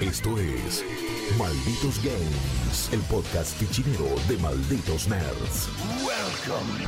Esto es Malditos Games, el podcast fichinero de Malditos Nerds. Welcome,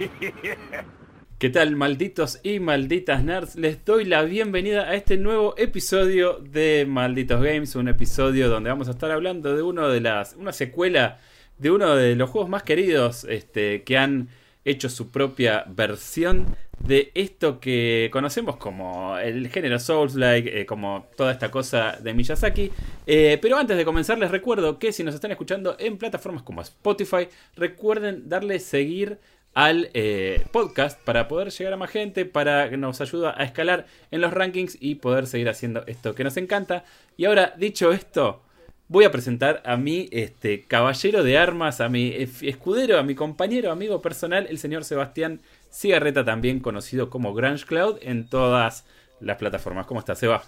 stranger. ¿Qué tal, malditos y malditas nerds? Les doy la bienvenida a este nuevo episodio de Malditos Games, un episodio donde vamos a estar hablando de uno de las una secuela de uno de los juegos más queridos este, que han hecho su propia versión de esto que conocemos como el género Souls-like, eh, como toda esta cosa de Miyazaki. Eh, pero antes de comenzar les recuerdo que si nos están escuchando en plataformas como Spotify, recuerden darle seguir al eh, podcast para poder llegar a más gente, para que nos ayuda a escalar en los rankings y poder seguir haciendo esto que nos encanta. Y ahora, dicho esto, voy a presentar a mi este, caballero de armas, a mi escudero, a mi compañero, amigo personal, el señor Sebastián Cigarreta, también conocido como Grange Cloud en todas las plataformas. ¿Cómo estás, Seba?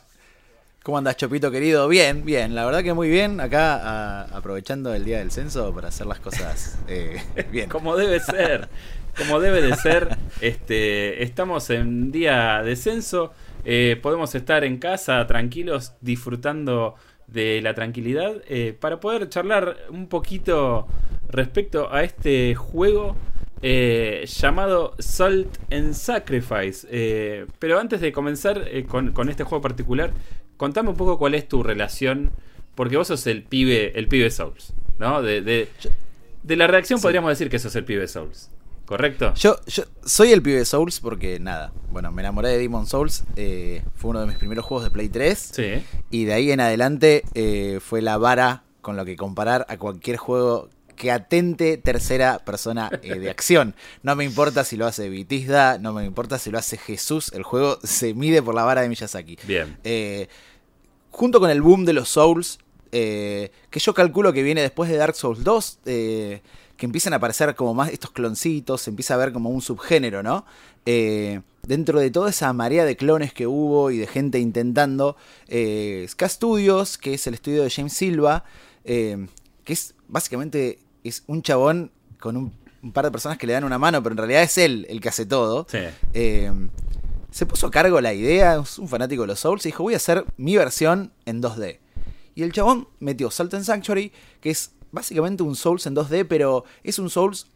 ¿Cómo andás, Chopito querido? Bien, bien, la verdad que muy bien. Acá a, aprovechando el día del censo para hacer las cosas eh, bien. Como debe ser, como debe de ser. Este, estamos en día de censo. Eh, podemos estar en casa tranquilos disfrutando de la tranquilidad eh, para poder charlar un poquito respecto a este juego eh, llamado Salt and Sacrifice. Eh, pero antes de comenzar con, con, este juego particular, contame un poco cuál es tu relación, porque vos sos el pibe, el pibe Souls, ¿no? De, de, de la reacción sí. podríamos decir que sos el pibe Souls. ¿Correcto? Yo, yo soy el pibe Souls porque nada, bueno, me enamoré de Demon Souls, eh, fue uno de mis primeros juegos de Play 3 sí. y de ahí en adelante eh, fue la vara con lo que comparar a cualquier juego que atente tercera persona eh, de acción. No me importa si lo hace Vitisda, no me importa si lo hace Jesús, el juego se mide por la vara de Miyazaki. Bien. Eh, junto con el boom de los Souls, eh, que yo calculo que viene después de Dark Souls 2, eh, que empiezan a aparecer como más estos cloncitos, se empieza a ver como un subgénero, ¿no? Eh, dentro de toda esa marea de clones que hubo y de gente intentando, eh, Ska Studios, que es el estudio de James Silva, eh, que es básicamente es un chabón con un, un, par de personas que le dan una mano, pero en realidad es él el que hace todo. Sí. Eh, se puso a cargo la idea, es un fanático de los Souls, y dijo, voy a hacer mi versión en 2D. Y el chabón metió Salt and Sanctuary, que es básicamente un Souls en 2D, pero es un Souls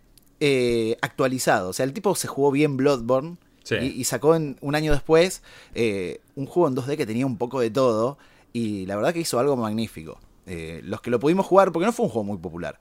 eh, actualizado. O sea, el tipo se jugó bien Bloodborne sí. y, y, sacó en, un año después eh, un juego en 2D que tenía un poco de todo. Y la verdad que hizo algo magnífico. Eh, los que lo pudimos jugar, porque no fue un juego muy popular,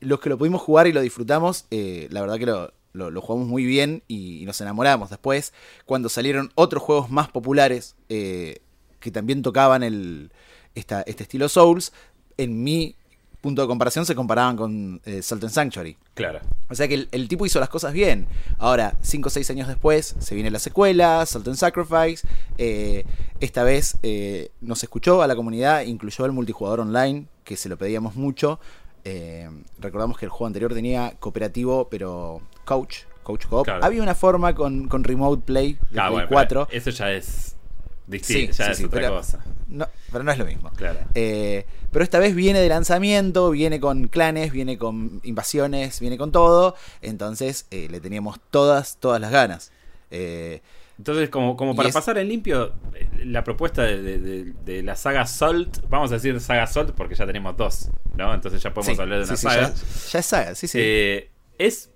los que lo pudimos jugar y lo disfrutamos, eh, la verdad que lo, lo, lo, jugamos muy bien y, y, nos enamoramos. Después, cuando salieron otros juegos más populares eh, que también tocaban el, esta, este estilo Souls, en mi punto de comparación se comparaban con eh, Salt and Sanctuary. Claro. O sea que el, el, tipo hizo las cosas bien. Ahora, 5 o 6 años después, se viene la secuela, Salt and Sacrifice. Eh, esta vez eh, nos escuchó a la comunidad, incluyó el multijugador online, que se lo pedíamos mucho. Eh, recordamos que el juego anterior tenía cooperativo, pero coach, coach co claro. Había una forma con, con remote play de ah, Play bueno, 4. Eso ya es distinto, sí, ya sí, es sí, otra pero, cosa. No, pero no es lo mismo. Claro. Eh, pero esta vez viene de lanzamiento, viene con clanes, viene con invasiones, viene con todo. Entonces eh, le teníamos todas, todas las ganas. Eh, entonces, como, como para es... pasar en limpio, la propuesta de, de, de, la saga Salt, vamos a decir saga Salt porque ya tenemos dos, ¿no? Entonces ya podemos hablar de una saga. Ya, ya, es saga, sí, sí. Es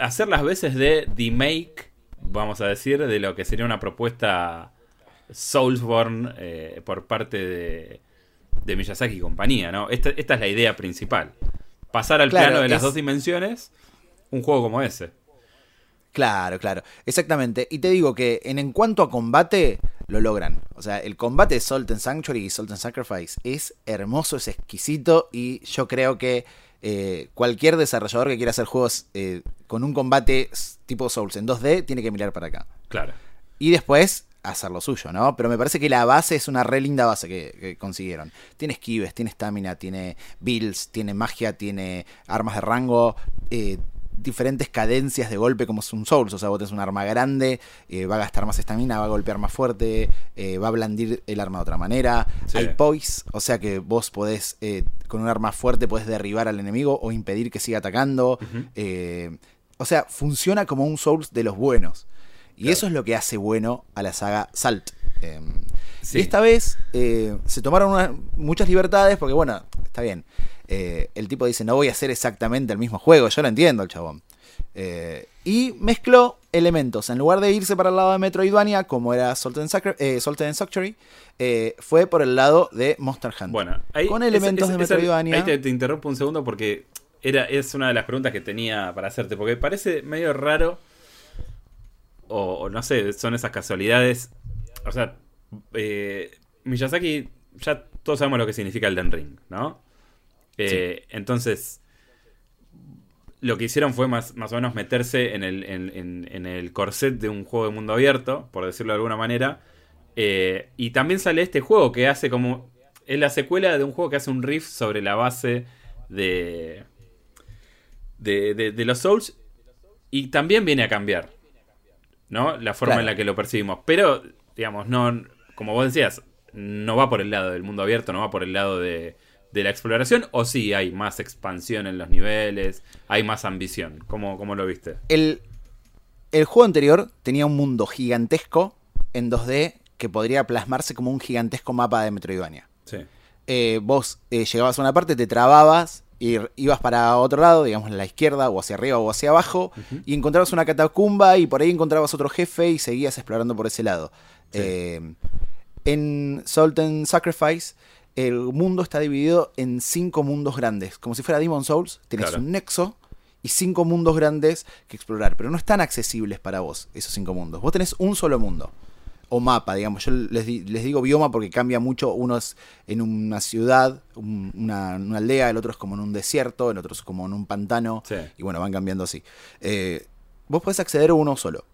hacer las veces de remake, vamos a decir, de lo que sería una propuesta Soulsborne eh, por parte de, de, Miyazaki y compañía, ¿no? Esta, esta, es la idea principal. Pasar al claro, plano de es... las dos dimensiones, un juego como ese. Claro, claro, exactamente. Y te digo que en, en cuanto a combate, lo logran. O sea, el combate de Salt and Sanctuary y Salt and Sacrifice es hermoso, es exquisito y yo creo que eh, cualquier desarrollador que quiera hacer juegos eh, con un combate tipo Souls en 2D tiene que mirar para acá. Claro. Y después hacer lo suyo, ¿no? Pero me parece que la base es una re linda base que, que consiguieron. Tiene esquives, tiene estamina, tiene builds, tiene magia, tiene armas de rango, eh, diferentes cadencias de golpe como es un Souls. O sea, vos tenés un arma grande, eh, va a gastar más estamina, va a golpear más fuerte, eh, va a blandir el arma de otra manera. Sí. Hay poise, o sea que vos podés, con un arma fuerte, podés derribar al enemigo o impedir que siga atacando. Uh -huh. o sea, funciona como un Souls de los buenos. Y claro. eso es lo que hace bueno a la saga Salt. Eh, Sí. Y esta vez eh, se tomaron muchas libertades porque, bueno, está bien. Eh, el tipo dice, no voy a hacer exactamente el mismo juego, yo lo entiendo el chabón. Eh, y mezcló elementos. En lugar de irse para el lado de Metroidvania, como era Salt and, Salt and Sanctuary, fue por el lado de Monster Hunter. Bueno, ahí, Con elementos de Metroidvania. Ahí te, te interrumpo un segundo porque era, es una de las preguntas que tenía para hacerte. Porque parece medio raro. O, o no sé, son esas casualidades. O sea, eh, Miyazaki, ya todos sabemos lo que significa el Ring, ¿no? Eh, Entonces, lo que hicieron fue más, más o menos meterse en el, en, en- en el corset de un juego de mundo abierto, por decirlo de alguna manera. Eh, y también sale este juego que hace como. Es la secuela de un juego que hace un riff sobre la base de. de, de- de los Souls. Y también viene a cambiar. ¿No? La forma Claro. en la que lo percibimos. Pero, digamos, no. Como vos decías, no va por el lado del mundo abierto, no va por el lado de, de la exploración. O sí hay más expansión en los niveles, hay más ambición. ¿Cómo, cómo lo viste? El, el juego anterior tenía un mundo gigantesco en 2D que podría plasmarse como un gigantesco mapa de Metroidvania. Sí. eh, vos eh, llegabas a una parte, te trababas y r- ibas para otro lado, digamos a la izquierda o hacia arriba o hacia abajo, y encontrabas una catacumba y por ahí encontrabas otro jefe y seguías explorando por ese lado. Sí. Eh, en Salt and Sacrifice, el mundo está dividido en cinco mundos grandes, como si fuera Demon Souls, tenés Claro. un nexo y cinco mundos grandes que explorar, pero no están accesibles para vos, esos cinco mundos. Vos tenés un solo mundo o mapa, digamos. Yo les, les digo bioma porque cambia mucho. Uno es en una ciudad, un- una, una aldea, el otro es como en un desierto, el otro es como en un pantano. Sí. Y bueno, van cambiando así. Eh, vos podés acceder a uno solo.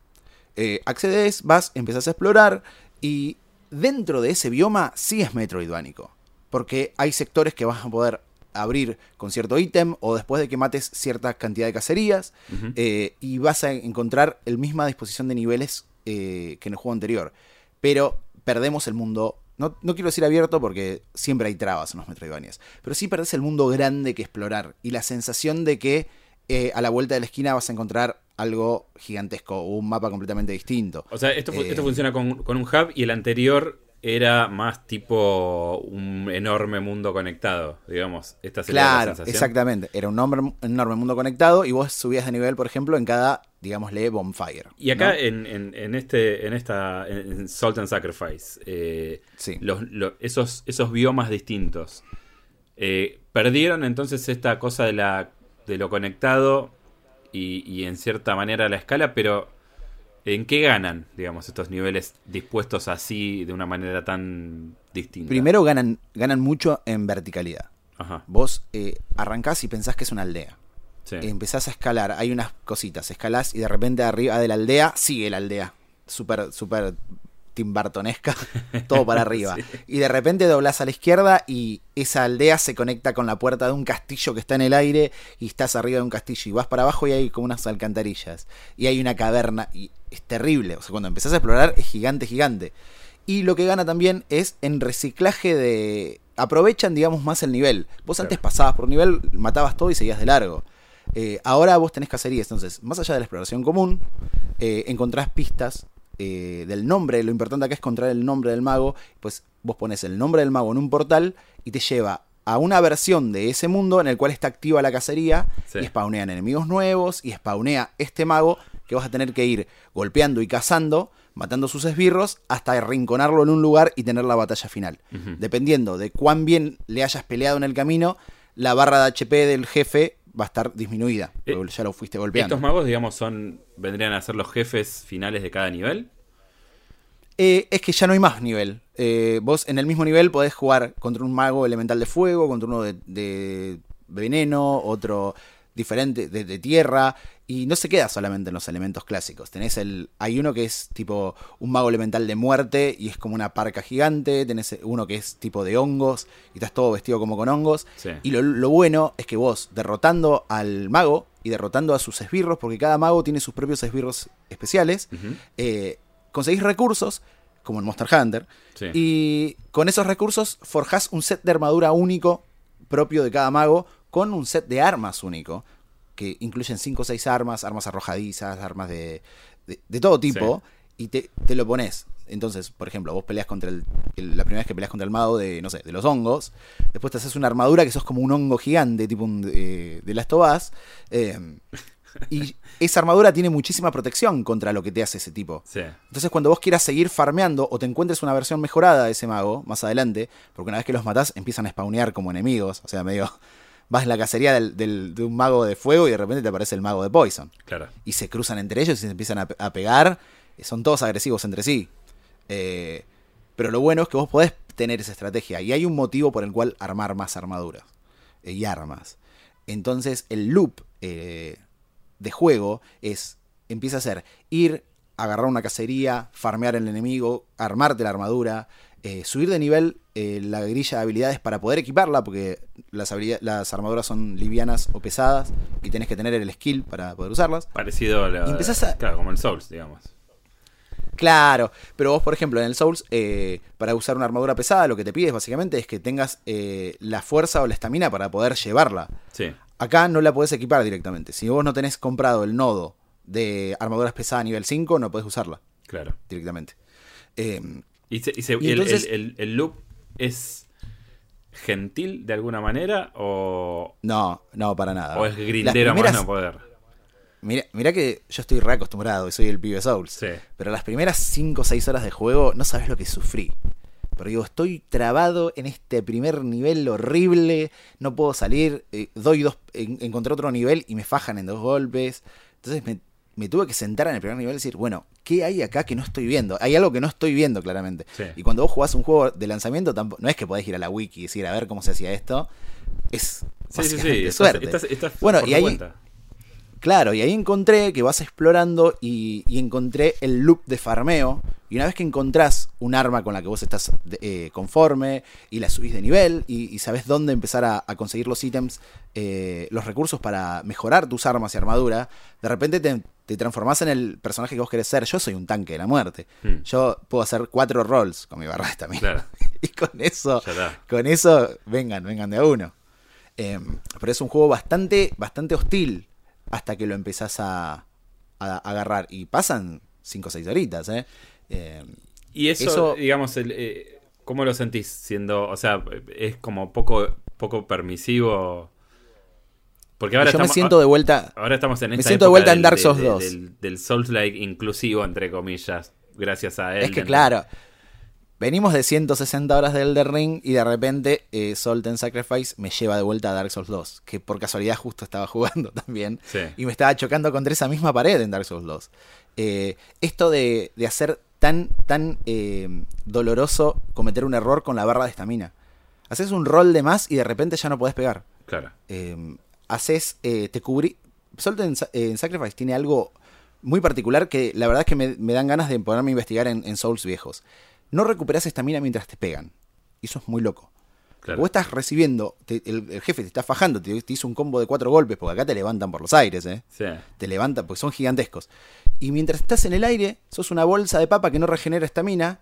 Eh, accedes, vas, empezás a explorar y dentro de ese bioma sí es metroidvánico. Porque hay sectores que vas a poder abrir con cierto ítem o después de que mates cierta cantidad de cacerías eh, y vas a encontrar el misma disposición de niveles eh, que en el juego anterior. Pero perdemos el mundo. No, no quiero decir abierto porque siempre hay trabas en los Metroidvanias. Pero sí perdés el mundo grande que explorar. Y la sensación de que eh, a la vuelta de la esquina vas a encontrar algo gigantesco o un mapa completamente distinto. O sea, esto, fu- Eh, esto funciona con, con un hub y el anterior era más tipo un enorme mundo conectado, digamos. Esta sería la Claro, sensación. exactamente. Era un enorme, enorme mundo conectado y vos subías de nivel, por ejemplo, en cada, digámosle, bonfire. Y acá ¿no? en, en- en este, en esta, en Salt and Sacrifice, eh, Sí. los, lo- esos, esos biomas distintos eh, perdieron entonces esta cosa de la, de lo conectado y, y en cierta manera la escala, pero ¿en qué ganan, digamos, estos niveles dispuestos así de una manera tan distinta? Primero ganan, ganan mucho en verticalidad. Ajá, Vos eh, arrancás y pensás que es una aldea. sí. Empezás a escalar, hay unas cositas, escalás y de repente arriba de la aldea sigue la aldea. Súper, súper timbartonesca, todo para arriba. Sí. Y de repente doblás a la izquierda y esa aldea se conecta con la puerta de un castillo que está en el aire y estás arriba de un castillo y vas para abajo y hay como unas alcantarillas. Y hay una caverna y es terrible. O sea, cuando empezás a explorar es gigante, gigante. Y lo que gana también es en reciclaje de... Aprovechan, digamos, más el nivel. Vos antes pasabas por nivel, matabas todo y seguías de largo. Eh, ahora vos tenés cacerías, entonces, más allá de la exploración común, eh, encontrás pistas eh, del nombre. Lo importante acá es encontrar el nombre del mago. Pues vos pones el nombre del mago en un portal y te lleva a una versión de ese mundo en el cual está activa la cacería Sí. y spawnean enemigos nuevos y spawnea este mago que vas a tener que ir golpeando y cazando, matando sus esbirros hasta arrinconarlo en un lugar y tener la batalla final. Dependiendo de cuán bien le hayas peleado en el camino, la barra de HP del jefe va a estar disminuida. Eh, ya lo fuiste golpeando. Estos magos, digamos, son vendrían a ser los jefes finales de cada nivel. Eh, es que ya no hay más nivel. Eh, vos en el mismo nivel podés jugar contra un mago elemental de fuego, contra uno de, de veneno, otro diferente de, de tierra. Y no se queda solamente en los elementos clásicos. Tenés el. Hay uno que es tipo un mago elemental de muerte y es como una parca gigante. Tenés uno que es tipo de hongos y estás todo vestido como con hongos. Sí. Y lo, lo bueno es que vos, derrotando al mago y derrotando a sus esbirros, porque cada mago tiene sus propios esbirros especiales, eh, conseguís recursos, como en Monster Hunter, Sí. y con esos recursos forjás un set de armadura único propio de cada mago, con un set de armas único, que incluyen 5 o 6 armas, armas arrojadizas, armas de, de, de todo tipo. y te, te lo pones. Entonces, por ejemplo, vos peleas contra el, el- La primera vez que peleas contra el mago de, no sé, de los hongos. Después te haces una armadura que sos como un hongo gigante, tipo un, eh, de las tobas. eh, y esa armadura tiene muchísima protección contra lo que te hace ese tipo. Sí. Entonces, cuando vos quieras seguir farmeando o te encuentres una versión mejorada de ese mago más adelante, porque una vez que los matás empiezan a spawnear como enemigos, o sea, medio. Vas en la cacería del- del- de un mago de fuego y de repente te aparece el mago de Poison. Claro. Y se cruzan entre ellos y se empiezan a, a pegar. Son todos agresivos entre sí. Eh, pero lo bueno es que vos podés tener esa estrategia. Y hay un motivo por el cual armar más armaduras eh, y armas. Entonces, el loop eh, de juego es. Empieza a ser ir, agarrar una cacería, farmear el enemigo, armarte la armadura, eh, subir de nivel eh, la grilla de habilidades para poder equiparla, porque las, las armaduras son livianas o pesadas y tenés que tener el skill para poder usarlas. Parecido a la. Y empezás a- Claro, como el Souls, digamos. Claro, pero vos, por ejemplo, en el Souls, eh, para usar una armadura pesada, lo que te pides básicamente es que tengas la fuerza o la estamina para poder llevarla. Sí. Acá no la podés equipar directamente. Si vos no tenés comprado el nodo de armaduras pesadas nivel 5, no podés usarla Claro. directamente. Eh, Y, se- y se- Y el, entonces- el- el- el loop es gentil de alguna manera o, no, no, para nada. o es grindero a más no poder. Mira, mira que yo estoy re acostumbrado y soy el pibe Souls. Sí. Pero las primeras 5 o 6 horas de juego no sabes lo que sufrí. Pero digo, estoy trabado en este primer nivel horrible, no puedo salir, eh, doy dos, en- encontré otro nivel y me fajan en dos golpes. Entonces me, me tuve que sentar en el primer nivel y decir, bueno, ¿qué hay acá que no estoy viendo? Hay algo que no estoy viendo claramente. Sí. Y cuando vos jugás un juego de lanzamiento, tampoco, no es que podés ir a la wiki y decir, a ver cómo se hacía esto. Es Sí, sí, sí. Estás, suerte. estás- estás Bueno, por y ahí- cuenta. Claro, y ahí encontré que vas explorando y, y encontré el loop de farmeo. Y una vez que encontrás un arma con la que vos estás eh, conforme y la subís de nivel y, y sabés dónde empezar a, a conseguir los ítems, eh, los recursos para mejorar tus armas y armadura, de repente te, te transformás en el personaje que vos querés ser. Yo soy un tanque de la muerte. Hmm. Yo puedo hacer cuatro rolls con mi barra de estamina. Claro. y con eso, con eso, vengan, vengan de a uno. Eh, pero es un juego bastante, bastante hostil hasta que lo empezás a, agarrar. Y pasan 5 o 6 horitas, ¿eh? Eh, Y eso, Eso- digamos, el, eh, ¿cómo lo sentís? Siendo, o sea, es como poco, poco permisivo. Porque ahora yo me estamos, siento de vuelta. ahora estamos en me esta siento de vuelta en del- Dark de- Souls de- 2. Del, del Souls-like inclusivo, entre comillas, gracias a él. Es que claro, venimos de 160 horas de Elder Ring y de repente eh, Salt and Sacrifice me lleva de vuelta a Dark Souls 2, que por casualidad justo estaba jugando también. Sí. Y me estaba chocando contra esa misma pared en Dark Souls 2. Eh, esto de, de hacer tan, tan eh, doloroso cometer un error con la barra de estamina. Haces un rol de más y de repente ya no podés pegar. Claro. Eh, haces, eh, te cubrí. And Sa- en Sacrifice tiene algo muy particular que la verdad es que me, me dan ganas de ponerme a investigar en, en Souls viejos. No recuperas estamina mientras te pegan. Y eso es muy loco. Claro. Vos estás recibiendo, te- el, el jefe te está fajando, te, te hizo un combo de cuatro golpes, porque acá te levantan por los aires, ¿eh? Sí. Te levantan, porque son gigantescos. Y mientras estás en el aire, sos una bolsa de papa que no regenera estamina,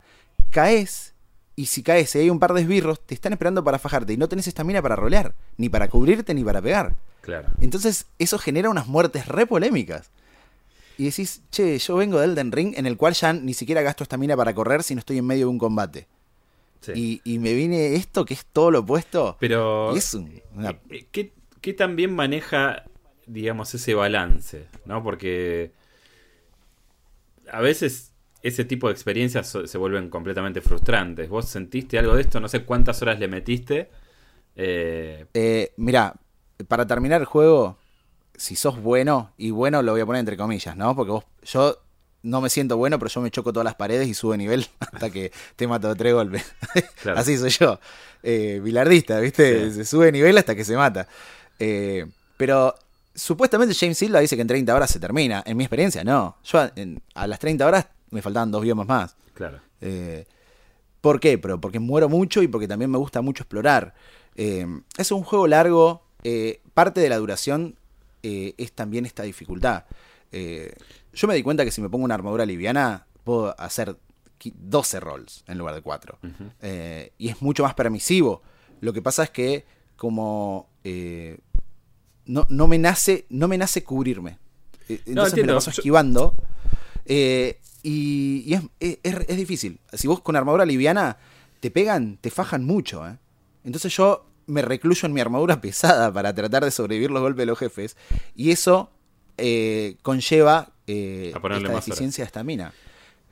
caes, y si caes y hay un par de esbirros, te están esperando para fajarte, y no tenés estamina para rolear, ni para cubrirte, ni para pegar. Claro. Entonces, eso genera unas muertes re polémicas. Y decís, che, yo vengo de Elden Ring, en el cual ya ni siquiera gasto estamina para correr si no estoy en medio de un combate. Sí. Y, y me viene esto que es todo lo opuesto. Pero. Y es un- una- Eh, ¿Qué, qué tan bien maneja, digamos, ese balance? ¿No? Porque a veces ese tipo de experiencias se vuelven completamente frustrantes. ¿Vos sentiste algo de esto? No sé cuántas horas le metiste. Eh, Eh, mira, para terminar el juego, si sos bueno, y bueno lo voy a poner entre comillas, ¿no? Porque vos, yo no me siento bueno, pero yo me choco todas las paredes y subo de nivel hasta que te mato de tres golpes. Claro. Así soy yo. Eh, bilardista, ¿viste? Sí. Se sube de nivel hasta que se mata. Eh, pero supuestamente James Silva dice que en 30 horas se termina. En mi experiencia, no. Yo a, en- a las 30 horas me faltaban dos biomas más. claro. Eh, ¿Por qué? Pero porque muero mucho y porque también me gusta mucho explorar. Eh, es un juego largo. Eh, parte de la duración eh, es también esta dificultad. Eh, yo me di cuenta que si me pongo una armadura liviana, puedo hacer qui- 12 rolls en lugar de 4. Ujú. Eh, y es mucho más permisivo. Lo que pasa es que como no, no me nace, no me nace cubrirme. Entonces me lo paso esquivando. Y, y es, es- es- difícil. Si vos con armadura liviana te pegan, te fajan mucho. Entonces yo me recluyo en mi armadura pesada para tratar de sobrevivir los golpes de los jefes. Y eso eh, conlleva eh, esta deficiencia de estamina.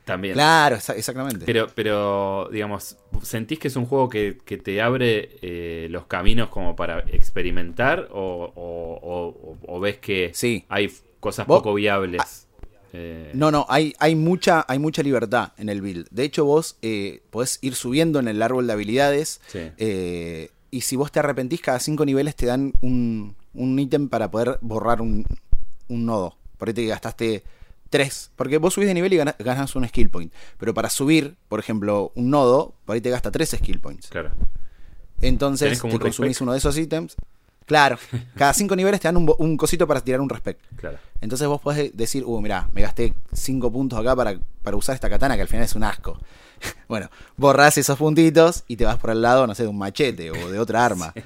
También. Claro, exa- exactamente. Pero, pero, digamos, ¿sentís que es un juego que, que te abre eh, los caminos como para experimentar? ¿O, o- o- o ves que Sí. hay cosas Vos- poco viables? Eh, No, no, hay, hay, mucha, hay mucha libertad en el build. De hecho, vos eh, podés ir subiendo en el árbol de habilidades. Sí. Y si vos te arrepentís, cada cinco niveles te dan un, un ítem para poder borrar un, un nodo. Por ahí te gastaste tres. Porque vos subís de nivel y gana- ganas un skill point. Pero para subir, por ejemplo, un nodo, por ahí te gasta tres skill points. Claro. Entonces te un consumís respect. uno de esos ítems. Claro, cada cinco niveles te dan un, un cosito para tirar un respect. Claro. Entonces vos podés decir, uh, mirá, me gasté 5 puntos acá para, para usar esta katana que al final es un asco. bueno, borrás esos puntitos y te vas por el lado, no sé, de un machete o de otra arma.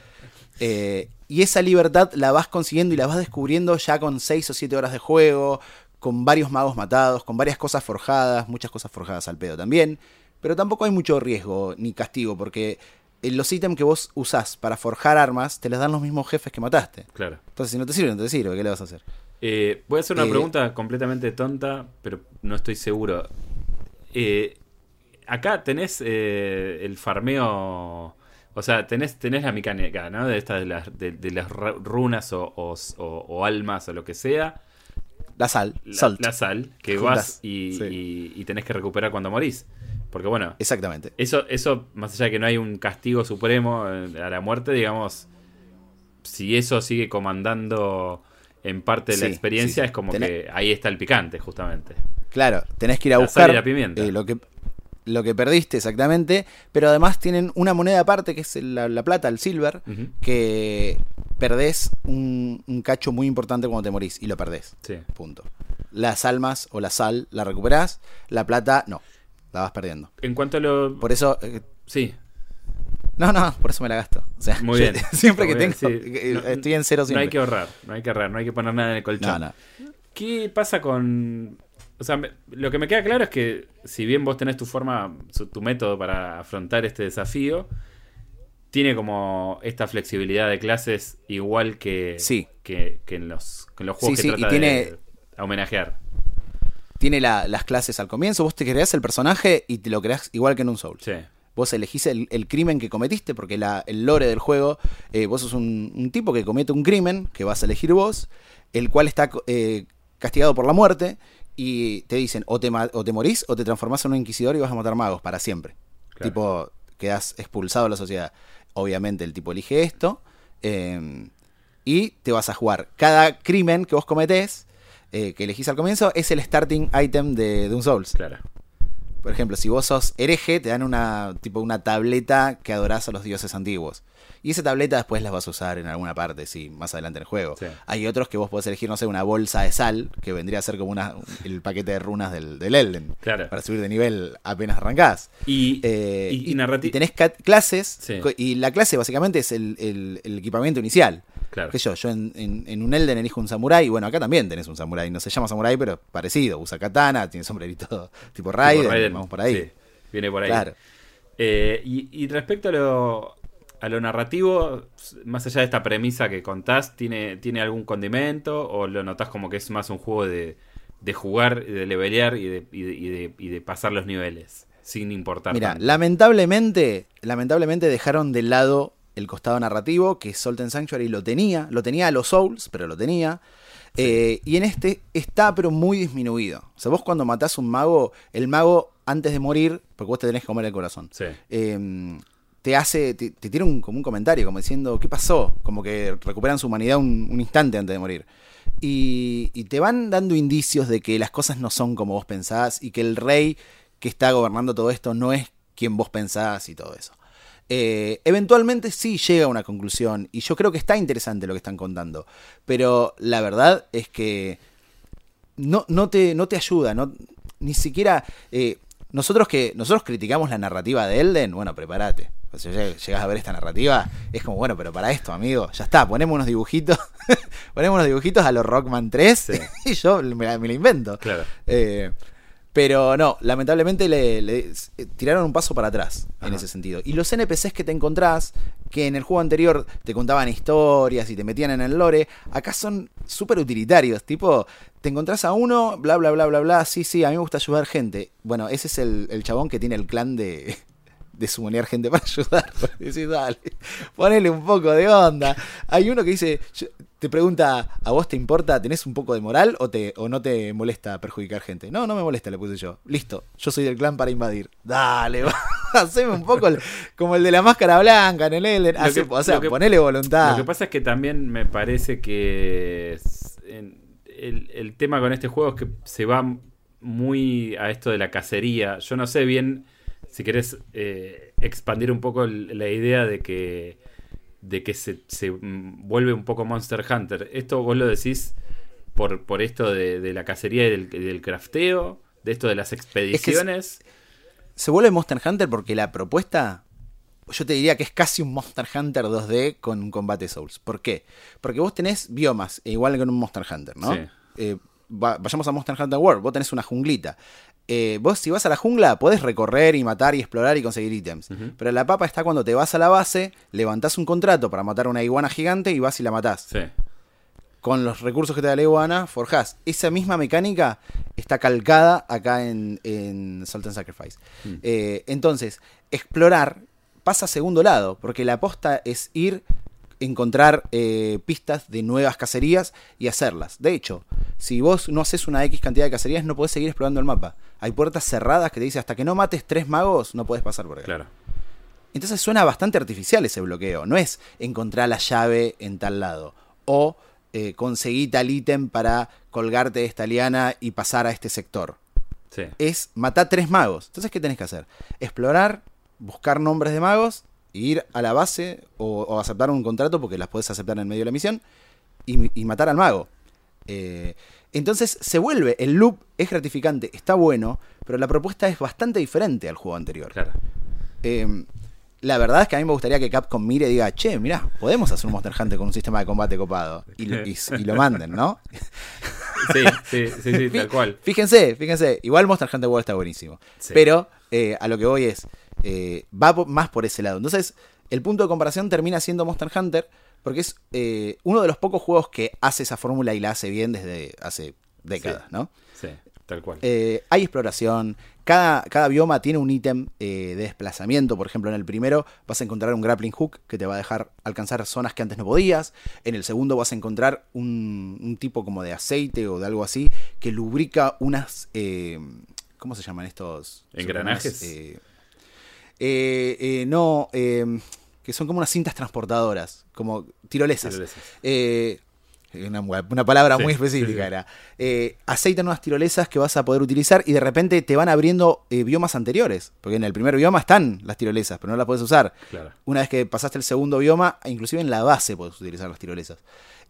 Eh, y esa libertad la vas consiguiendo y la vas descubriendo ya con 6 o 7 horas de juego, con varios magos matados, con varias cosas forjadas, muchas cosas forjadas al pedo también. Pero tampoco hay mucho riesgo ni castigo, porque los ítems que vos usás para forjar armas te los dan los mismos jefes que mataste. Claro. Entonces, si no te sirve, no te sirve, ¿qué le vas a hacer? Eh, voy a hacer una Eh, pregunta completamente tonta, pero no estoy seguro. Eh, acá tenés eh, el farmeo. O sea, tenés, tenés la mecánica, ¿no? De estas de las, de, de las runas o, o- o- o almas o lo que sea. La sal, La, salt. la sal, que Juntas, vas y, sí. y- y tenés que recuperar cuando morís. Porque bueno, Exactamente. eso, eso, más allá de que no hay un castigo supremo eh, a la muerte, digamos, si eso sigue comandando en parte de la experiencia, sí. es como Tenés- que ahí está el picante, justamente. Claro, tenés que ir a La buscar sal y la pimienta. eh, lo, que, lo que perdiste exactamente, pero además tienen una moneda aparte que es la, la plata, el silver, que perdés un, un cacho muy importante cuando te morís y lo perdés. Sí. Punto. Las almas o la sal la recuperás, la plata no, la vas perdiendo. En cuanto a lo... Por eso, eh, Sí, no, no, por eso me la gasto. O sea, muy bien. siempre Muy que bien, tengo, sí. eh, No- estoy en cero No siempre. hay que ahorrar, no hay que ahorrar, no hay que poner nada en el colchón. no, no. ¿Qué pasa con.? O sea, me- lo que me queda claro es que, si bien vos tenés tu forma, su- tu método para afrontar este desafío, tiene como esta flexibilidad de clases igual que, Sí. que, que en, los, que en los juegos Sí, que sí, y trata tiene- de homenajear. Tiene la- las clases al comienzo, vos te creás el personaje y te lo creás igual que en un Soul. Sí, Vos elegís el, el crimen que cometiste, porque la- el lore del juego, eh, vos sos un, un tipo que comete un crimen, que vas a elegir vos, el cual está eh, castigado por la muerte, y te dicen, o te, o te morís, o te transformás en un inquisidor y vas a matar magos para siempre. Claro. Tipo, quedás expulsado de la sociedad. Obviamente el tipo elige esto, eh, y te vas a jugar. Cada crimen que vos cometés, eh, que elegís al comienzo, es el starting item de, de un Souls. claro. Por ejemplo, si vos sos hereje, te dan una tipo una tableta que adorás a los dioses antiguos. Y esa tableta después las vas a usar en alguna parte, sí, más adelante en el juego. Sí. Hay otros que vos podés elegir, no sé, una bolsa de sal, que vendría a ser como una, el paquete de runas del, del Elden. Claro. Para subir de nivel apenas arrancás. Y, Eh, y, y narrati- y tenés ca- clases, Sí. y la clase básicamente es el, el- el equipamiento inicial. Claro. ¿Qué sé yo, yo en, en- en un Elden elijo un samurái, y bueno, acá también tenés un samurái, no se llama samurái, pero parecido, usa katana, tiene sombrerito tipo Tipo Raiden, Raiden, vamos por ahí. sí, viene por ahí. Claro. Eh, y, y respecto a lo, a lo narrativo, más allá de esta premisa que contás, ¿tiene, ¿tiene algún condimento? ¿O lo notás como que es más un juego de, de jugar, de levelear y de, y, de, y de- y de pasar los niveles? Sin importar. Mira, lamentablemente, lamentablemente dejaron de lado el costado narrativo, que Salt and Sanctuary lo tenía, lo tenía a los Souls, pero lo tenía. Eh, y en este está, pero muy disminuido. O sea, vos cuando matás un mago, el mago, antes de morir, porque vos te tenés que comer el corazón, Sí, eh, te hace, te, te tira un, como un comentario, como diciendo, ¿qué pasó? Como que recuperan su humanidad un, instante antes de morir. Y, y te van dando indicios de que las cosas no son como vos pensás y que el rey que está gobernando todo esto no es quien vos pensás y todo eso. Eh, eventualmente sí llega a una conclusión y yo creo que está interesante lo que están contando, pero la verdad es que no, no, te, no te ayuda, no, ni siquiera... eh, nosotros que nosotros criticamos la narrativa de Elden, bueno, prepárate. O sea, lleg- llegas a ver esta narrativa, es como, bueno, pero para esto, amigo, ya está, ponemos unos dibujitos, ponemos unos dibujitos a los Rockman 3 Sí. y yo me, la- me la invento. claro. Eh, Pero no, lamentablemente le, le- eh, tiraron un paso para atrás en ese sentido. Y los NPCs que te encontrás, que en el juego anterior te contaban historias y te metían en el lore, acá son súper utilitarios. Tipo, te encontrás a uno, bla, bla, bla, bla, bla. Sí, sí, a mí me gusta ayudar gente. Bueno, ese es el, el chabón que tiene el clan de, de sumonear gente para ayudar. Decís, dale, ponele un poco de onda. Hay uno que dice, te pregunta, ¿a vos te importa, tenés un poco de moral o, te, o no te molesta perjudicar gente? No, no me molesta, le puse yo. Listo, yo soy del clan para invadir. Dale, va, haceme un poco el- como el de la máscara blanca en el Elden. Lo Hace- que- o sea, que- ponele voluntad. Lo que pasa es que también me parece que el tema con este juego es que se va muy a esto de la cacería. Yo no sé bien si querés eh, expandir un poco la idea de que de que se, se, mm, vuelve un poco Monster Hunter. Esto vos lo decís por, por esto de, de la cacería y del, del crafteo, de esto de las expediciones. Se vuelve Monster Hunter porque la propuesta, yo te diría que es casi un Monster Hunter 2D con un combate Souls. ¿Por qué? Porque vos tenés biomas, e igual que en un Monster Hunter, ¿no? Sí. Eh, va- vayamos a Monster Hunter World, vos tenés una junglita. Eh, vos si vas a la jungla podés recorrer y matar y explorar y conseguir ítems. Pero la papa está cuando te vas a la base, levantás un contrato para matar una iguana gigante y vas y la matás. Sí. Con los recursos que te da la iguana, forjás. Esa misma mecánica está calcada acá en, en Salt and Sacrifice. Mm. Eh, entonces, explorar pasa a segundo lado, porque la aposta es ir, encontrar eh, pistas de nuevas cacerías y hacerlas. De hecho, si vos no haces una X cantidad de cacerías, no podés seguir explorando el mapa. Hay puertas cerradas que te dicen hasta que no mates tres magos, no podés pasar por acá. Claro. Entonces suena bastante artificial ese bloqueo. No es encontrar la llave en tal lado. O eh, conseguí tal ítem para colgarte de esta liana y pasar a este sector. Sí. Es matar tres magos. Entonces, ¿qué tenés que hacer? Explorar, buscar nombres de magos, ir a la base o, o aceptar un contrato porque las podés aceptar en medio de la misión y, y matar al mago. Eh, entonces se vuelve, el loop es gratificante, está bueno, pero la propuesta es bastante diferente al juego anterior. Claro. Eh, la verdad es que a mí me gustaría que Capcom mire y diga, che, mirá, podemos hacer un Monster Hunter con un sistema de combate copado. Y lo, y- y lo manden, ¿no? Sí, sí, sí, sí, tal cual. Fíjense, fíjense, igual Monster Hunter World está buenísimo. Sí. Pero eh, a lo que voy es, eh, va más por ese lado. Entonces, el punto de comparación termina siendo Monster Hunter, porque es eh, uno de los pocos juegos que hace esa fórmula y la hace bien desde hace décadas, Sí. ¿no? Sí, tal cual. Eh, hay exploración. Cada, cada bioma tiene un ítem eh, de desplazamiento. Por ejemplo, en el primero vas a encontrar un grappling hook que te va a dejar alcanzar zonas que antes no podías. En el segundo vas a encontrar un, un tipo como de aceite o de algo así que lubrica unas. eh, ¿Cómo se llaman estos? ¿Engranajes? Eh, eh, eh, no, eh, que son como unas cintas transportadoras, como tirolesas. Tirolesas. Eh, una, una palabra Sí, muy sí, específica sí. era. Eh, aceitan unas tirolesas que vas a poder utilizar y de repente te van abriendo eh, biomas anteriores. Porque en el primer bioma están las tirolesas, pero no las puedes usar. Claro. Una vez que pasaste el segundo bioma, inclusive en la base puedes utilizar las tirolesas.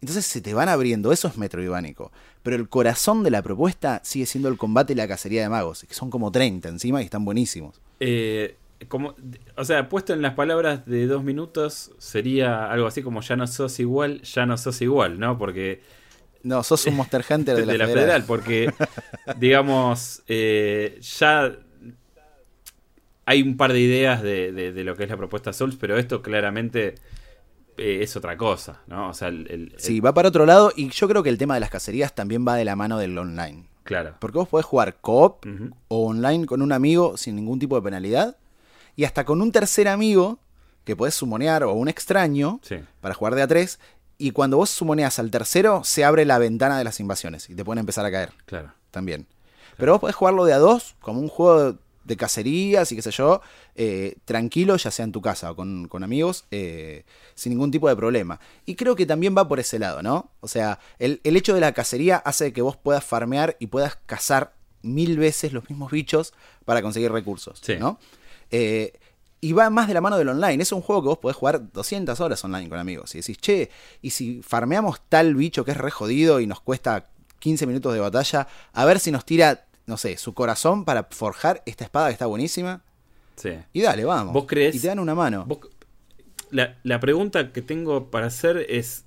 Entonces se te van abriendo, eso es metroidvánico. Pero el corazón de la propuesta sigue siendo el combate y la cacería de magos, que son como 30 encima y están buenísimos. Eh, como, o sea, puesto en las palabras de dos minutos, sería algo así como ya no sos igual, ya no sos igual, ¿no? Porque No, sos un Monster Hunter de la, federal. porque, digamos, eh, ya hay un par de ideas de, de- de lo que es la propuesta Souls, pero esto claramente eh, es otra cosa, ¿no? O sea, el, Sí, va para otro lado y yo creo que el tema de las cacerías también va de la mano del online. claro. Porque vos podés jugar co-op o online con un amigo sin ningún tipo de penalidad. Y hasta con un tercer amigo que podés sumonear o un extraño Sí, para jugar de a tres. Y cuando vos sumoneas al tercero, se abre la ventana de las invasiones y te pueden empezar a caer claro. también. Pero vos podés jugarlo de a dos, como un juego de cacerías y qué sé yo, eh, tranquilo, ya sea en tu casa o con, con amigos, eh, sin ningún tipo de problema. Y creo que también va por ese lado, ¿no? O sea, el, el hecho de la cacería hace que vos puedas farmear y puedas cazar mil veces los mismos bichos para conseguir recursos, Sí. ¿no? Eh, y va más de la mano del online. Es un juego que vos podés jugar 200 horas online con amigos. Y decís, che, y si farmeamos tal bicho que es re jodido y nos cuesta 15 minutos de batalla, a ver si nos tira, no sé, su corazón para forjar esta espada que está buenísima. Sí. Y dale, vamos. ¿Vos creés- Y te dan una mano. Vos- la, la pregunta que tengo para hacer es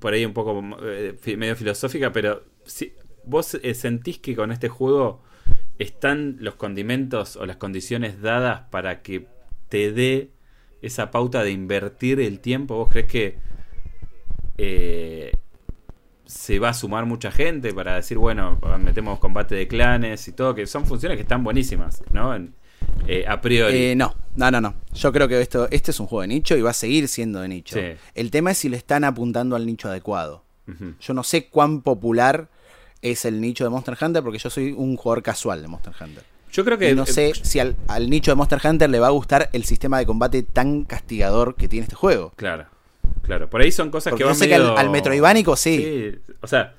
por ahí un poco eh, medio filosófica, pero si, vos eh, sentís que con este juego están los condimentos o las condiciones dadas para que te dé esa pauta de invertir el tiempo? ¿Vos crees que eh, se va a sumar mucha gente para decir, bueno, metemos combate de clanes y todo, que son funciones que están buenísimas, ¿no? Eh, a priori. Eh, no, no, no, no. Yo creo que esto, este es un juego de nicho y va a seguir siendo de nicho. El tema es si le están apuntando al nicho adecuado. Yo no sé cuán popular es el nicho de Monster Hunter porque yo soy un jugador casual de Monster Hunter. Yo creo que. no eh, sé si al, nicho de Monster Hunter le va a gustar el sistema de combate tan castigador que tiene este juego. Claro. Claro. Por ahí son cosas que van yo sé que al, al Metroidvánico sí. sí. O sea,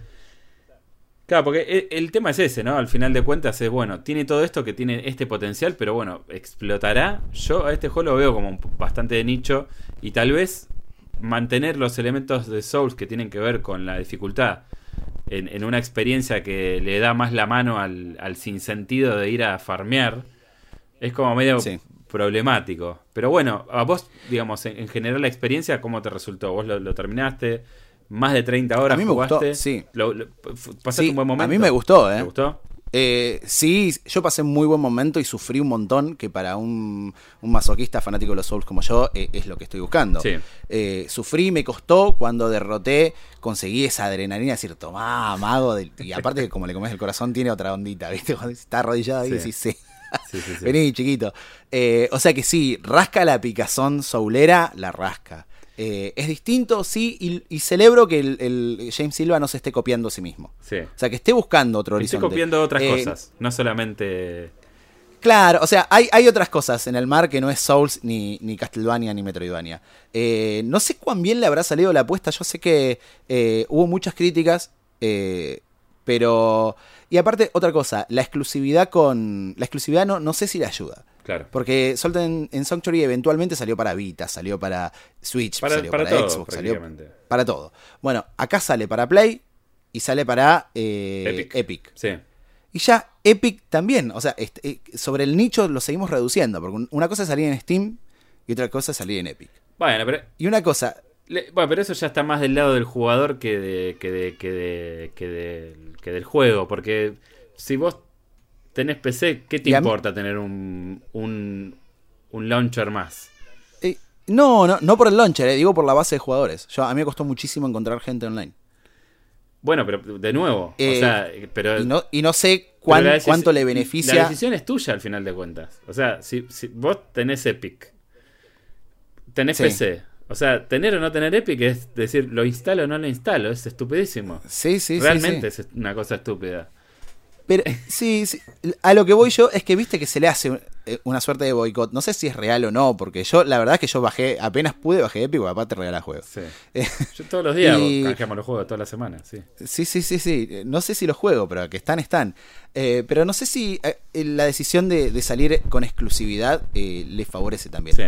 Claro, porque e, el tema es ese, ¿no? Al final de cuentas es, bueno, tiene todo esto que tiene este potencial, pero bueno, ¿explotará? Yo a este juego lo veo como bastante de nicho y tal vez mantener los elementos de Souls que tienen que ver con la dificultad en, una experiencia que le da más la mano al, al sinsentido de ir a farmear, es como medio problemático. Pero bueno, a vos, digamos, en, general la experiencia, ¿cómo te resultó? ¿Vos lo terminaste? más de 30 horas a mí me Gustó, sí. ¿Pasaste un buen momento? A mí me gustó, ¿eh? ¿Te gustó? Eh, sí, yo pasé un muy buen momento y sufrí un montón, que para un, masoquista fanático de los Souls como yo eh, es lo que estoy buscando. Sí. Eh, sufrí, me costó, cuando derroté, conseguí esa adrenalina, decir, tomá, mago, y aparte que como le comes el corazón tiene otra ondita, ¿viste? Cuando está arrodillado ahí, sí, sí. sí, sí Vení, chiquito. o sea que sí, rasca la picazón soulera, la rasca. Eh, es distinto, sí, y, celebro que el, James Silva no se esté copiando a sí mismo. Sí. O sea, que esté buscando otro horizonte. Esté copiando otras eh, cosas, no solamente... Claro, o sea, hay, hay, otras cosas en el mar que no es Souls, ni, ni Castlevania, ni Metroidvania. Eh, no sé cuán bien le habrá salido la apuesta, yo sé que hubo muchas críticas, pero... Y aparte, otra cosa, la exclusividad con... La exclusividad no, no sé si le ayuda. Porque Salt en, Sanctuary eventualmente salió para Vita, salió para Switch, para, salió para, Xbox, salió para todo. Bueno, acá sale para Play y sale para eh, Epic. Sí. Y ya Epic también, o sea, eh, sobre el nicho lo seguimos reduciendo, porque una cosa es salir en Steam y otra cosa es salir en Epic. Bueno, pero... Y una cosa... bueno, pero eso ya está más del lado del jugador que, de, que, de, que, de, que, que del juego, porque si vos tenés PC, ¿qué te importa tener un, un, launcher más? Eh, no, no, no por el launcher, eh, digo por la base de jugadores. Yo, a mí me costó muchísimo encontrar gente online. Bueno, pero de nuevo, eh, pero... Y no, sé cuánto le beneficia... La decisión es tuya al final de cuentas. O sea, si, vos tenés Epic, tenés PC, o sea, tener o no tener Epic es decir, lo instalo o no lo instalo, es estupidísimo. Sí, sí, Realmente sí, es una cosa estúpida. Pero sí, sí, a lo que voy yo es que viste que se le hace eh, una suerte de boicot. No sé si es real o no, porque yo, la verdad es que yo bajé, apenas pude, bajé Epic, papá te regala juegos. Sí. yo todos los días y... canjeamos los juegos, toda la semana, sí. Sí, sí, sí, sí. No sé si los juego, pero que están, están. Eh, pero no sé si eh, la decisión de, salir con exclusividad le favorece también. Sí.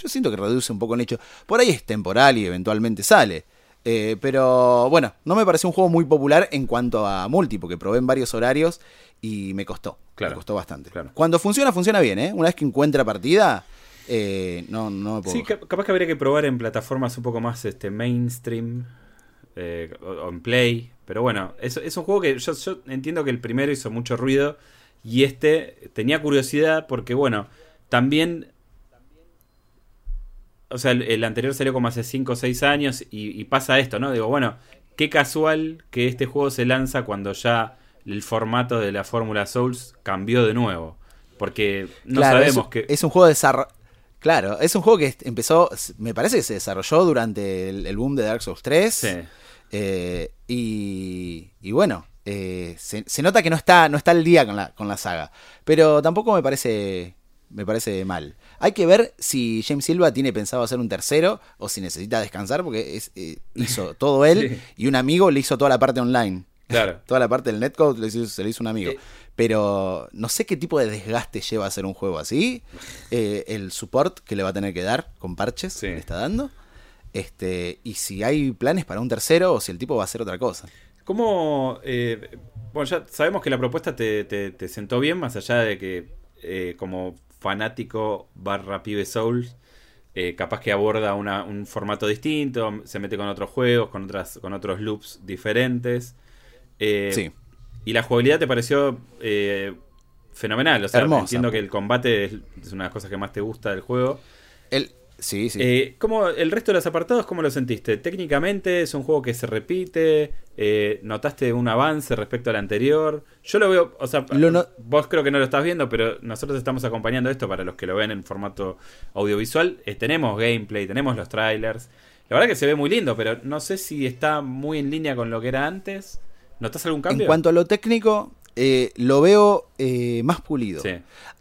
Yo siento que reduce un poco el hecho. Por ahí es temporal y eventualmente sale. Eh, pero bueno, no me pareció un juego muy popular en cuanto a multi, porque probé en varios horarios y me costó. Claro, me costó bastante. Claro. Cuando funciona, funciona bien, ¿eh? Una vez que encuentra partida, eh, no, no me puedo. Sí, capaz que habría que probar en plataformas un poco más este, mainstream eh, o, en Play. Pero bueno, es, es un juego que yo, yo entiendo que el primero hizo mucho ruido y este tenía curiosidad porque, bueno, también o sea, el, anterior salió como hace 5 o 6 años y, pasa esto, ¿no? Digo, bueno, qué casual que este juego se lanza cuando ya el formato de la Fórmula Souls cambió de nueo. Porque no sabemos que... Es un juego de desarrollo... Claro, es un juego que empezó, me parece que se desarrolló durante el, boom de Dark Souls 3. Sí. Eh, y, y, bueno, eh, se, se, nota que no está, no está al día con la, con la saga. Pero tampoco me parece me parece mal. Hay que ver si James Silva tiene pensado hacer un tercero o si necesita descansar porque es, eh, hizo todo él y un amigo le hizo toda la parte online. Claro. toda la parte del netcode se le hizo un amigo. Pero no sé qué tipo de desgaste lleva a hacer un juego así. Eh, el support que le va a tener que dar con parches que le está dando. Este, y si hay planes para un tercero o si el tipo va a hacer otra cosa. ¿Cómo.? Eh, bueno, ya sabemos que la propuesta te, te, sentó bien, más allá de que como fanático barra pibe Souls, eh, capaz que aborda un formato distinto, se mete con otros juegos, con, otras, con otros loops diferentes. Eh, sí. ¿Y la jugabilidad te pareció eh, fenomenal. O sea, Hermosa. entiendo que el combate es, es una de las cosas que más te gusta del juego. El, sí, sí. Eh, ¿cómo, ¿El resto de los apartados, cómo lo sentiste? Técnicamente es un juego que se repite. eh, ¿Notaste un avance respecto al anterior? Yo lo veo, o sea, no- vos creo que no lo estás viendo, pero nosotros estamos acompañando esto para los que lo ven en formato audiovisual. Eh, tenemos gameplay, tenemos los trailers. La verdad que se ve muy lindo, pero no sé si está muy en línea con lo que era antes. ¿Notas algún cambio? en cuanto a lo técnico, eh, lo veo eh, más pulido. Sí.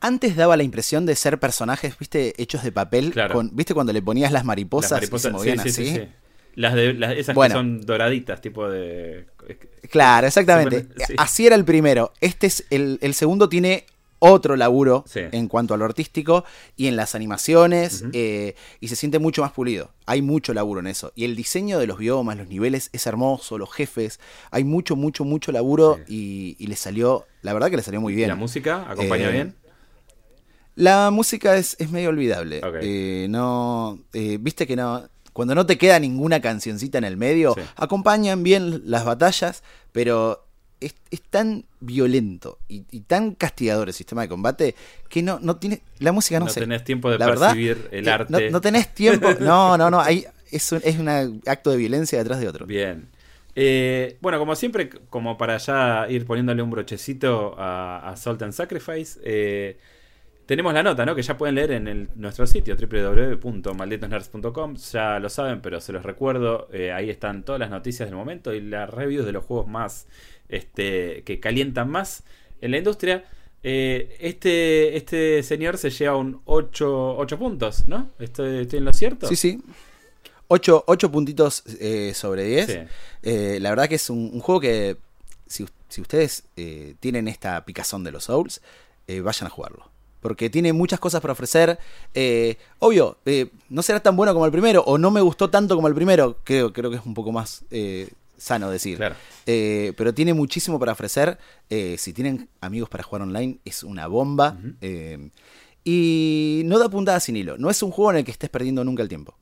Antes daba la impresión de ser personajes, viste, hechos de papel. Claro. con- ¿Viste cuando le ponías las Las mariposas, mariposas, y se movían sí, sí, así? sí, sí. Las de, las- esas Bueno. que son doraditas, tipo de. Claro, exactamente. Super-. Así era el primero. Este es el, el segundo tiene otro laburo Sí. en cuanto a lo artístico y en las animaciones eh, y se siente mucho más pulido. Hay mucho laburo en eso. Y el diseño de los biomas, los niveles es hermoso, los jefes. Hay mucho, mucho, mucho laburo y, y le salió, la verdad que le salió muy ¿Y bien. la música acompaña Eh, bien? La música es, es medio olvidable. Eh, no, viste que no. Cuando no te queda ninguna cancioncita en el medio, Sí. acompañan bien las batallas, pero es, es tan violento y, y tan castigador el sistema de combate que no, no tiene. La música no, No tenés tiempo de La verdad, percibir el arte. No, no tenés tiempo. No, no, no. Hay, es un, es un acto de violencia detrás de otro. Bien. Eh, bueno, como siempre, como para ya ir poniéndole un brochecito a, a Salt and Sacrifice, eh, tenemos la nota, ¿no? Que ya pueden leer en el- nuestro sitio www.malditosnerds.com. Ya lo saben, pero se los recuerdo. eh, ahí están todas las noticias del momento y las reviews de los juegos más este, que calientan más en la industria. Eh, este, este señor se lleva un 8, puntos, ¿no? ¿Estoy, estoy en lo cierto? Sí, sí. Ocho, ocho puntitos eh, sobre 10. Sí. Eh, la verdad que es un, un juego que, si, si ustedes tienen esta picazón de los Souls, vayan a jugarlo. Porque tiene muchas cosas para ofrecer. Obvio, no será tan bueno como el primero, o no me gustó tanto como el primero. Creo, creo que es un poco más sano decir. Claro. Eh, pero tiene muchísimo para ofrecer. Eh, si tienen amigos para jugar online, es una bomba. Eh, y no da puntada sin hilo. No es un juego en el que estés perdiendo nunca el tiempo.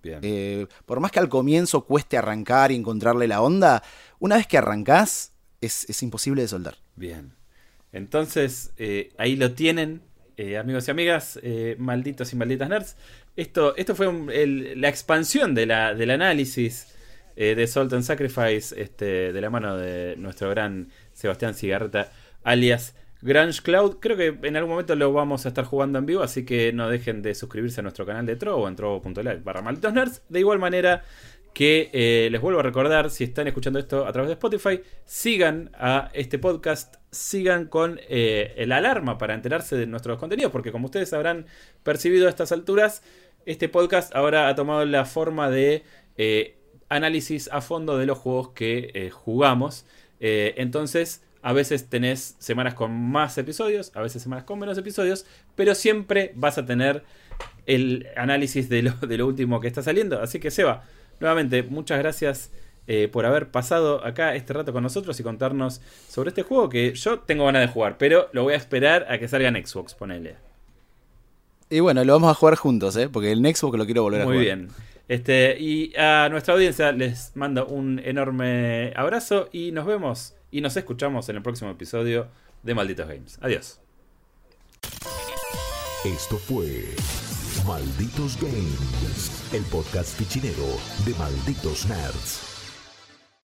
Por más que al comienzo cueste arrancar y encontrarle la onda, una vez que arrancás, es, es imposible de soltar. Bien. Entonces, ahí lo tienen, eh, amigos y amigas, eh, malditos y malditas nerds. Esto, esto fue un- el- la expansión de la, del análisis eh, de Salt and Sacrifice este, de la mano de nuestro gran Sebastián Cigarreta, alias Grange Cloud. Creo que en algún momento lo vamos a estar jugando en vivo, así que no dejen de suscribirse a nuestro canal de Trovo en trovo.live barra malditos. De igual manera que eh, les vuelvo a recordar, si están escuchando esto a través de Spotify, sigan a este podcast, sigan con eh, el alarma para enterarse de nuestros contenidos, porque como ustedes habrán percibido a estas alturas, este podcast ahora ha tomado la forma de análisis a fondo de los juegos que eh, jugamos. Eh, entonces, a veces tenés semanas con más episodios, a veces semanas con menos episodios, pero siempre vas a tener el análisis de lo, de lo último que está saliendo. Así que, Seba, nuevamente, muchas gracias eh, por haber pasado acá este rato con nosotros y contarnos sobre este juego que yo tengo ganas de jugar, pero lo voy a esperar a que salga en Xbox, ponele. Y bueno, lo vamos a jugar juntos, ¿eh? Porque el Xbox lo quiero volver a Muy jugar. bien. Este, y a nuestra audiencia les mando un enorme abrazo y nos vemos y nos escuchamos en el próximo episodio de Malditos Games. Adiós. Esto fue Malditos Games, el podcast fichinero de Malditos Nerds.